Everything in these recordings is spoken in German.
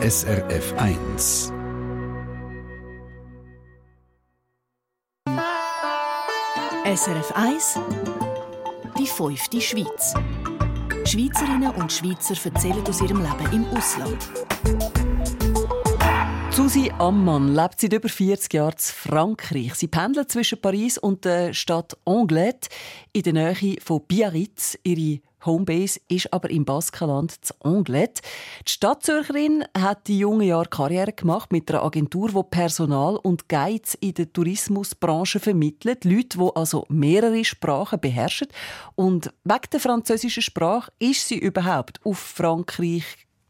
SRF 1. SRF 1 Die fünfte Schweiz. Schweizerinnen und Schweizer erzählen aus ihrem Leben im Ausland. Susi Ammann lebt seit über 40 Jahren in Frankreich. Sie pendelt zwischen Paris und der Stadt Anglet in der Nähe von Biarritz. Ihre Homebase ist aber im Baskenland zu Anglet. Die Stadtzürcherin hat die jungen Jahre Karriere gemacht mit einer Agentur, die Personal und Guides in der Tourismusbranche vermittelt. Leute, die also mehrere Sprachen beherrschen. Und wegen der französischen Sprache ist sie überhaupt auf Frankreich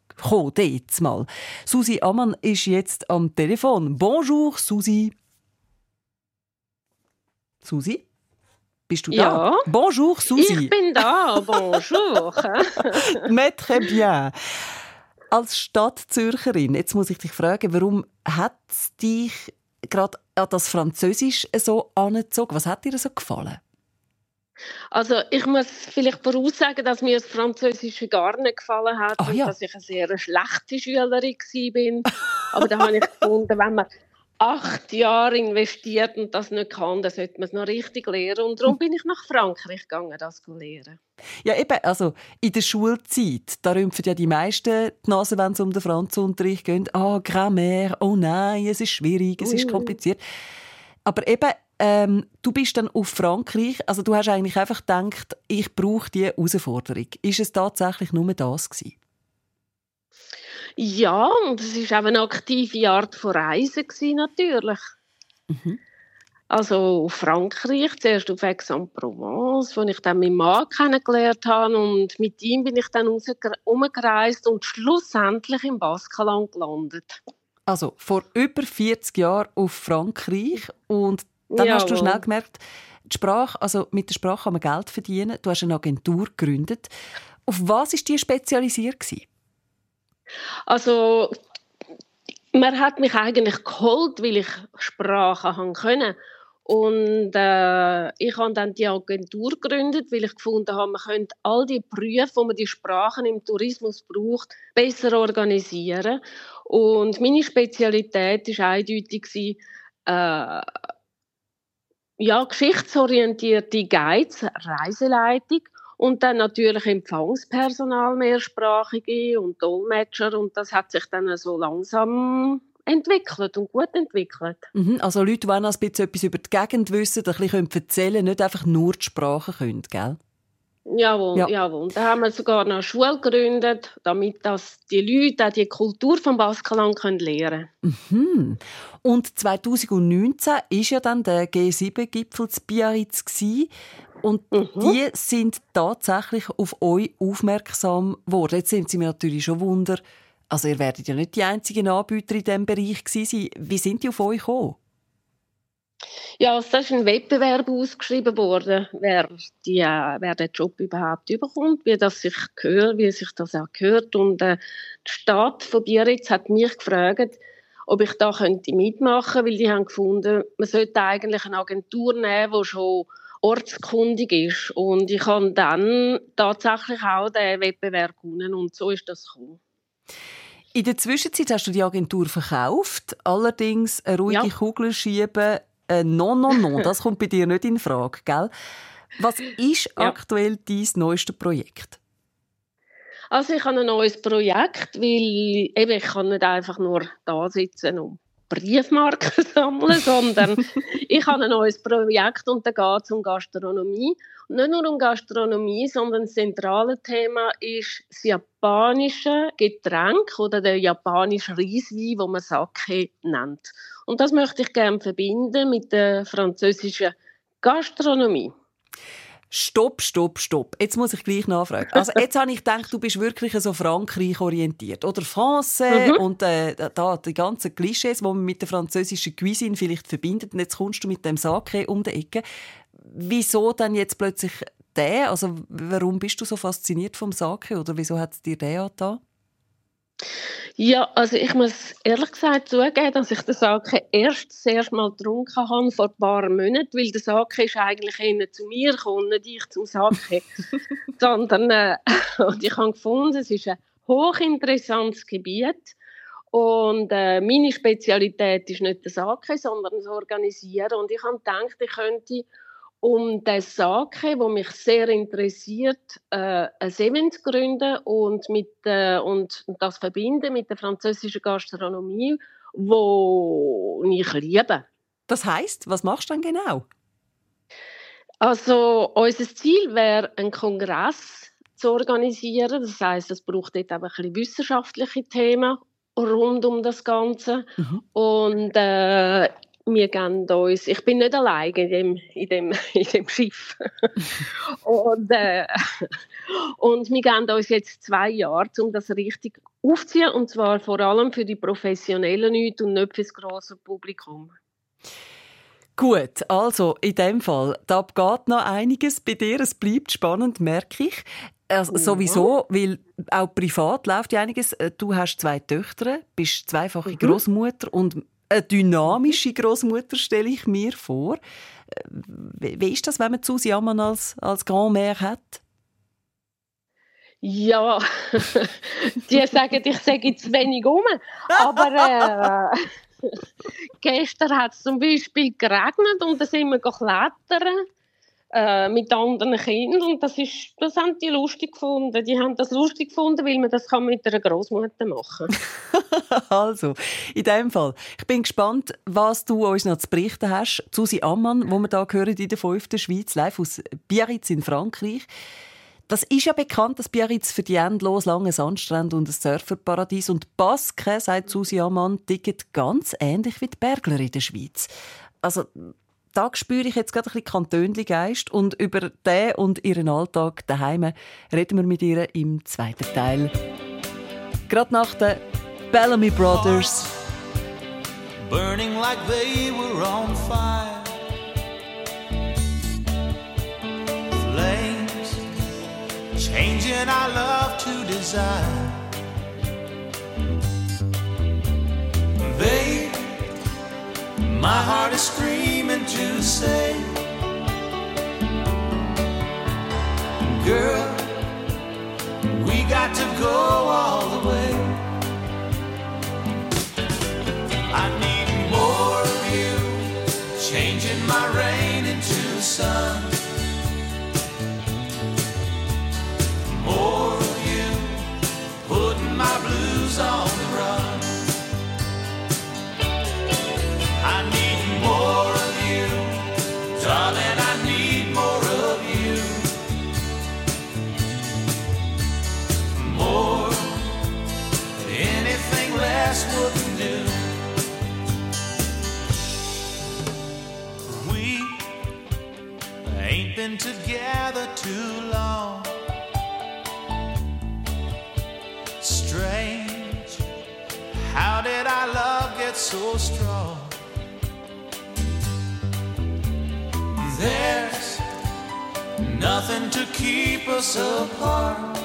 gekommen, jetzt mal. Susi Ammann ist jetzt am Telefon. Bonjour, Susi. Susi? Bist du da? Ja. Bonjour, Susi. Ich bin da, bonjour. Mais très bien. Als Stadtzürcherin, jetzt muss ich dich fragen, warum hat es dich gerade an das Französisch so angezogen? Was hat dir so gefallen? Also ich muss vielleicht voraussagen, dass mir das Französische gar nicht gefallen hat und ja. dass ich eine sehr schlechte Schülerin war. Aber da habe ich gefunden, wenn man acht Jahre investiert und das nicht kann, dann sollte man es noch richtig lernen. Und darum bin ich nach Frankreich gegangen, das zu lernen. Ja, eben, also in der Schulzeit, da rümpfen ja die meisten die Nase, wenn es um den Franzunterricht geht. Ah, Grammaire, oh nein, es ist schwierig, es ist kompliziert. Aber eben, ähm, du bist dann auf Frankreich, also du hast eigentlich einfach gedacht, ich brauche diese Herausforderung. Ist es tatsächlich nur das gewesen? Ja, und es war auch eine aktive Art von Reisen, gewesen, natürlich. Mhm. Also auf Frankreich, zuerst auf Aix-en-Provence, wo ich dann meinen Mann kennengelernt habe und mit ihm bin ich dann umgereist und schlussendlich im Baskenland gelandet. Also vor über 40 Jahren auf Frankreich und dann hast du schnell gemerkt, die Sprache, also mit der Sprache kann man Geld verdienen. Du hast eine Agentur gegründet. Auf was ist die spezialisiert gewesen? Also man hat mich eigentlich geholt, weil ich Sprachen haben können. Und äh, ich habe dann die Agentur gegründet, weil ich gefunden habe, man könnte all die Berufe, wo man die Sprachen im Tourismus braucht, besser organisieren. Und meine Spezialität ist eindeutig äh, ja, geschichtsorientierte Guides, Reiseleitung und dann natürlich Empfangspersonal, mehrsprachige und Dolmetscher. Und das hat sich dann so langsam entwickelt und gut entwickelt. Mhm, also Leute, die auch noch ein bisschen etwas über die Gegend wissen, ein bisschen erzählen können, nicht einfach nur die Sprache können, gell? Jawohl, Ja. jawohl. Da haben wir sogar noch eine Schule gegründet, damit dass die Leute auch die Kultur vom Baskenland können lernen Mhm. Und 2019 ist ja dann der G7-Gipfel zu Biarritz. Und Mhm. die sind tatsächlich auf euch aufmerksam geworden. Jetzt sind sie mir natürlich schon Wunder. Also ihr werdet ja nicht die einzigen Anbieter in diesem Bereich gewesen sein. Wie sind die auf euch gekommen? Ja, also da ist ein Wettbewerb ausgeschrieben worden, wer, die, äh, wer den Job überhaupt überkommt, wie das sich gehört, wie sich das auch gehört. Und äh, die Stadt von Biarritz hat mich gefragt, ob ich da könnte mitmachen, weil die haben gefunden, man sollte eigentlich eine Agentur nehmen, die schon ortskundig ist. Und ich habe dann tatsächlich auch den Wettbewerb gewonnen und so ist das gekommen. In der Zwischenzeit hast du die Agentur verkauft, allerdings eine ruhige Ja. Kugel schieben. Äh, non, non, non, das kommt bei dir nicht in Frage, gell? Was ist Ja. aktuell dein neuestes Projekt? Also ich habe ein neues Projekt, weil eben, ich kann nicht einfach nur da sitzen und Briefmarken sammeln, sondern ich habe ein neues Projekt und da geht es um Gastronomie. Und nicht nur um Gastronomie, sondern das zentrale Thema ist das japanische Getränk oder der japanische Reiswein, wo man Sake nennt. Und das möchte ich gerne verbinden mit der französischen Gastronomie. Stopp, stopp, stopp. Jetzt muss ich gleich nachfragen. Also jetzt habe ich gedacht, du bist wirklich so Frankreich orientiert. Oder Français Mhm. und äh, da die ganzen Klischees, die man mit der französischen Cuisine vielleicht verbindet. Und jetzt kommst du mit dem Sake um die Ecke. Wieso dann jetzt plötzlich der? Also warum bist du so fasziniert vom Sake? Oder wieso hat es dir der angetan? Ja, also ich muss ehrlich gesagt zugeben, dass ich den Sake erst erste Mal getrunken habe, vor ein paar Monaten, weil der Sake ist eigentlich eher zu mir gekommen, nicht ich zum Sake. Sondern äh, und ich habe gefunden, es ist ein hochinteressantes Gebiet Und äh, meine Spezialität ist nicht das Sake, sondern das Organisieren. Und ich habe gedacht, ich könnte um das Sake, wo mich sehr interessiert, äh, ein Event gründen und, mit, äh, und das verbinden mit der französischen Gastronomie, wo ich liebe. Das heißt, was machst du dann genau? Also unser Ziel wäre, einen Kongress zu organisieren. Das heißt, es braucht dort ein bisschen wissenschaftliche Themen rund um das Ganze. Mhm. Und äh, wir geben uns, ich bin nicht allein in dem, in dem, in dem Schiff. und, äh, und wir geben uns jetzt zwei Jahre, um das richtig aufzuziehen. Und zwar vor allem für die professionellen Leute und nicht für das grosse Publikum. Gut, also in dem Fall, da geht noch einiges bei dir. Es bleibt spannend, merke ich. Also, ja. Sowieso, weil auch privat läuft ja einiges. Äh, du hast zwei Töchter, bist zweifache mhm. Großmutter und eine dynamische Großmutter stelle ich mir vor. Äh, wie ist das, wenn man Susi Ammann als, als Grand-Mère hat? Ja, die sagen, ich sage zu wenig um. Aber äh, Gestern hat es zum Beispiel geregnet und da sind wir klettern äh, mit anderen Kindern und das, ist, das haben die lustig gefunden. Die haben das lustig gefunden, weil man das kann mit einer Großmutter machen Also, in dem Fall, ich bin gespannt, was du uns noch zu berichten hast. Susi Ammann, wo wir da hören in der fünften Schweiz, live aus Biarritz in Frankreich. Das ist ja bekannt, dass Biarritz für die endlos langen Sandstrände und ein Surferparadies und Basque, sagt Susi Ammann, ticket ganz ähnlich wie die Bergler in der Schweiz. Also, da spüre ich jetzt gerade ein bisschen Kantönli-Geist und über den und ihren Alltag daheim reden wir mit ihr im zweiten Teil. Gerade nach den Bellamy Brothers. Burning like they were on fire. changing our love to desire. Babe, my heart is screaming to say, Girl, we got to go all so strong? There's nothing to keep us apart.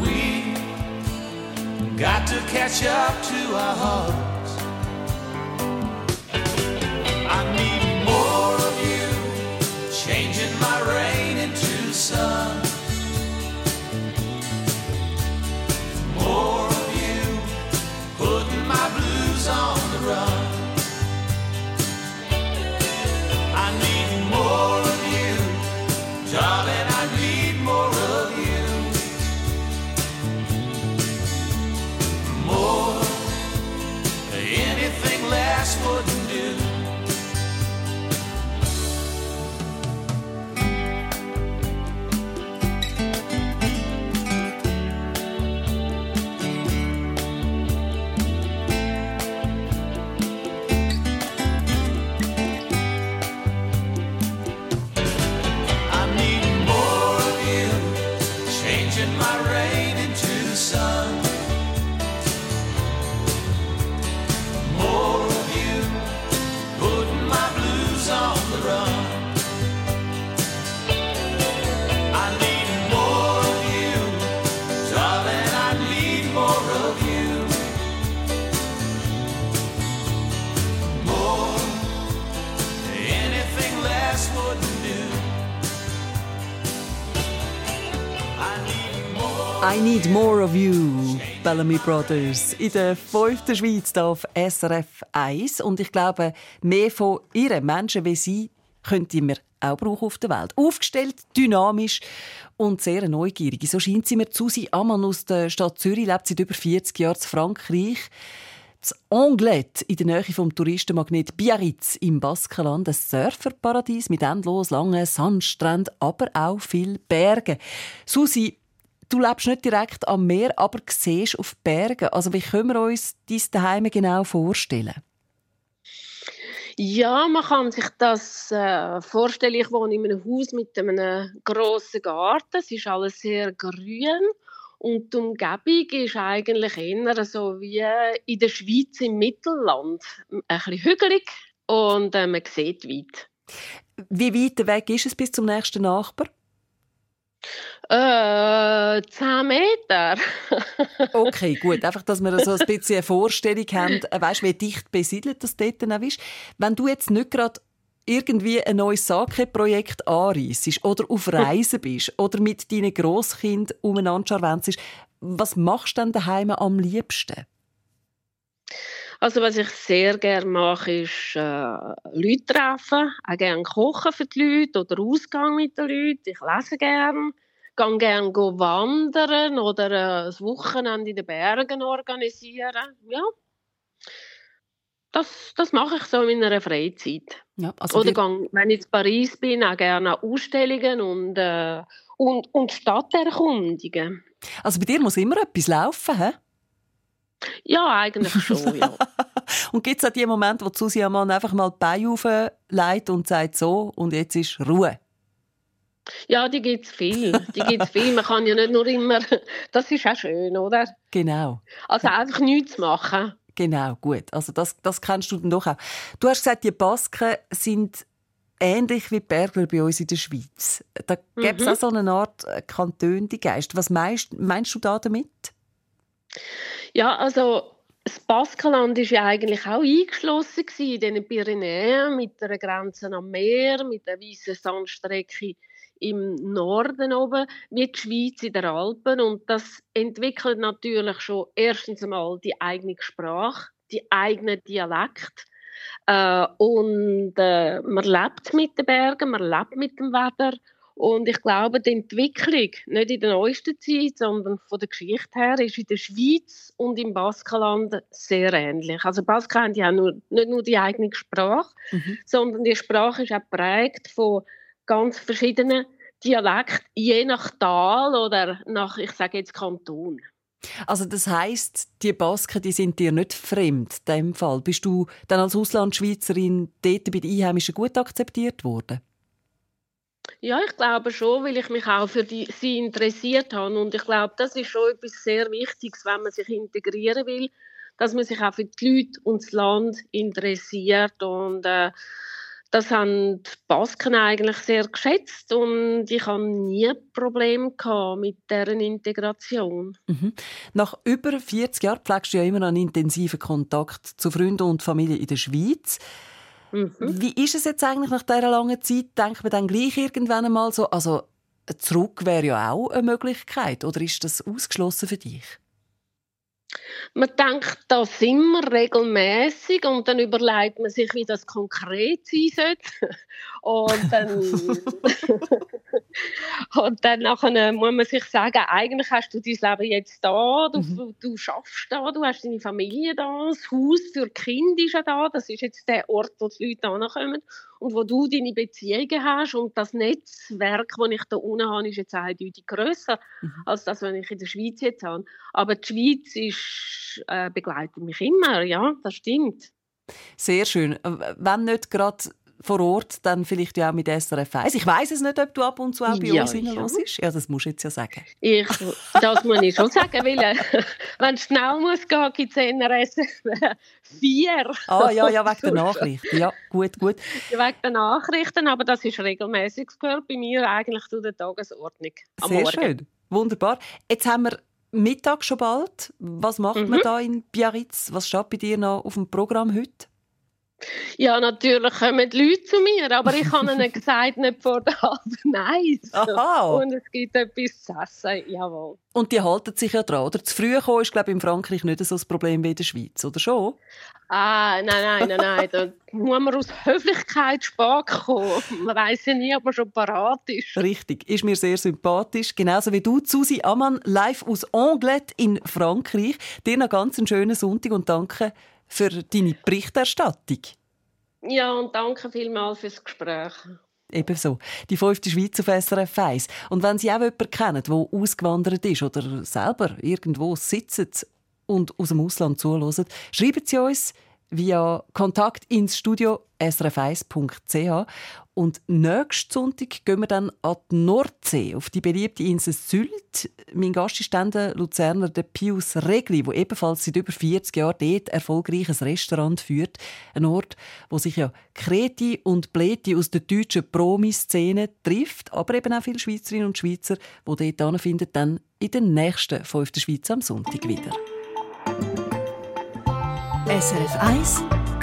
We got to catch up to our hearts. I Need More of You, Bellamy Brothers, in der fünften Schweiz auf SRF 1. Und ich glaube, mehr von ihren Menschen wie sie könnte man auch brauchen auf der Welt. Aufgestellt, dynamisch und sehr neugierig. So scheint sie mir. Susi Ammann aus der Stadt Zürich lebt seit über 40 Jahren in Frankreich. Das Anglet in der Nähe vom Touristenmagnet Biarritz im Baskenland, ein Surferparadies mit endlos langen Sandstränden, aber auch viel Bergen. Susi, du lebst nicht direkt am Meer, aber siehst auf Bergen. Also wie können wir uns dies daheim genau vorstellen? Ja, man kann sich das äh, vorstellen. Ich wohne in einem Haus mit einem grossen Garten. Es ist alles sehr grün und die Umgebung ist eigentlich eher so wie in der Schweiz im Mittelland. Ein bisschen hügelig und äh, man sieht weit. Wie weit weg ist es bis zum nächsten Nachbar? Äh, 10 Meter. okay, gut. Einfach, dass wir so ein bisschen eine Vorstellung haben, äh, weißt, wie dicht besiedelt das dort ist. Wenn du jetzt nicht gerade irgendwie ein neues Sake-Projekt anreissest oder auf Reisen bist oder mit deinen Grosskind umeinander scharwenzest, was machst du denn daheim am liebsten? Also was ich sehr gerne mache, ist äh, Leute treffen, auch gerne kochen für die Leute oder Ausgang mit den Leuten. Ich lese gerne, gehe gerne wandern oder äh, das Wochenende in den Bergen organisieren. Ja, das, das mache ich so in meiner Freizeit. Ja, also oder gehe, wenn ich in Paris bin, auch gerne an Ausstellungen und, äh, und, und Stadt erkundigen. Also bei dir muss immer etwas laufen, hä? Ja, eigentlich schon, ja. und gibt es auch die Momente, wo Susi Mann einfach mal die Beine auflegt und sagt so, und jetzt ist Ruhe? Ja, die gibt es viel. Die gibt's viel. Man kann ja nicht nur immer... Das ist auch schön, oder? Genau. Also einfach nichts machen. Genau, gut. Also das, das kennst du dann doch auch. Du hast gesagt, die Basken sind ähnlich wie die Bergler bei uns in der Schweiz. Da gibt es mhm. auch so eine Art äh, Kantöngeist. Was meinst, meinst du da damit? Ja, also das Baskenland war ja eigentlich auch eingeschlossen in den Pyrenäen mit der Grenze am Meer, mit der weißen Sandstrecke im Norden oben, wie die Schweiz in den Alpen. Und das entwickelt natürlich schon erstens einmal die eigene Sprache, die eigene Dialekt. Äh, und äh, man lebt mit den Bergen, man lebt mit dem Wetter und ich glaube, die Entwicklung, nicht in der neuesten Zeit, sondern von der Geschichte her, ist in der Schweiz und im Baskenland sehr ähnlich. Also Basken haben ja nur, nicht nur die eigene Sprache, mhm. sondern die Sprache ist auch geprägt von ganz verschiedenen Dialekten, je nach Tal oder nach, ich sage jetzt, Kanton. Also das heißt, die Basken, die sind dir nicht fremd. In dem Fall bist du dann als Auslandschweizerin dort bei den Einheimischen gut akzeptiert worden? Ja, ich glaube schon, weil ich mich auch für die, sie interessiert habe. Und ich glaube, das ist schon etwas sehr Wichtiges, wenn man sich integrieren will, dass man sich auch für die Leute und das Land interessiert. Und äh, das haben die Basken eigentlich sehr geschätzt und ich habe nie Probleme mit deren Integration. Mhm. Nach über 40 Jahren pflegst du ja immer noch einen intensiven Kontakt zu Freunden und Familie in der Schweiz. Mhm. Wie ist es jetzt eigentlich nach dieser langen Zeit? Denkt man dann gleich irgendwann einmal so, also zurück wäre ja auch eine Möglichkeit, oder ist das ausgeschlossen für dich? Man denkt das immer regelmäßig und dann überlegt man sich, wie das konkret sein sollte. Und dann, und dann nachher muss man sich sagen, eigentlich hast du dein Leben jetzt da, du, mhm. du schaffst da, du hast deine Familie da, das Haus für Kinder ist ja da, das ist jetzt der Ort, wo die Leute ankommen und wo du deine Beziehungen hast und das Netzwerk, das ich da unten habe, ist jetzt eindeutig grösser mhm. als das, was ich in der Schweiz jetzt habe. Aber die Schweiz ist, äh, begleitet mich immer, ja, das stimmt. Sehr schön. Wenn nicht gerade vor Ort dann vielleicht ja auch mit SRF 1. Ich weiß es nicht, ob du ab und zu auch bei ja, uns reinlässt. Ja. das musst du jetzt ja sagen. Ich, das muss ich schon sagen, weil äh, wenn es schnell muss gehen, gibt es NRS 4. Ah ja, ja, wegen der Nachrichten. Ja, gut, gut. wegen der Nachrichten, aber das ist regelmäßig. Gehört bei mir eigentlich zu der Tagesordnung am Sehr Morgen. schön, wunderbar. Jetzt haben wir Mittag schon bald. Was macht mhm. man da in Biarritz? Was steht bei dir noch auf dem Programm heute? Ja, natürlich kommen die Leute zu mir, aber ich habe ihnen gesagt, nicht vor der halben Eins. Aha. Und es gibt etwas zu essen, jawohl. Und die halten sich ja dran, oder? Zu früh kommen ist, glaube ich, in Frankreich nicht so ein Problem wie in der Schweiz, oder schon? Ah, nein, nein, nein, nein. Da muss man aus Höflichkeit spät kommen. Man weiß ja nie, ob man schon parat ist. Richtig, ist mir sehr sympathisch. Genauso wie du, Susi Ammann, live aus Anglet in Frankreich. Dir noch ganz einen schönen Sonntag und danke für deine Berichterstattung. Ja, und danke vielmals fürs Gespräch. Ebenso. Die fünfte Schweiz auf SRF 1. Und wenn Sie auch jemanden kennen, der ausgewandert ist oder selber irgendwo sitzt und aus dem Ausland zuhört, schreiben Sie uns via Kontakt ins Studio srf1.ch. Und nächsten Sonntag gehen wir dann an die Nordsee, auf die beliebte Insel Sylt. Mein Gast ist dann der Luzerner der Pius Regli, der ebenfalls seit über 40 Jahren dort erfolgreich ein Restaurant führt. Ein Ort, wo sich ja Kreti und Pleti aus der deutschen Promi-Szene trifft, aber eben auch viele Schweizerinnen und Schweizer, die dort anfinden, dann in der nächsten «Fünf der Schweiz» am Sonntag wieder. SRF 1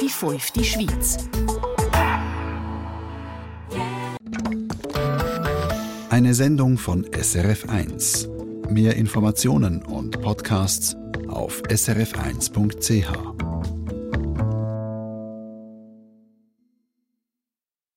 Die fünfte Schweiz. Eine Sendung von SRF1. Mehr Informationen und Podcasts auf srf1.ch.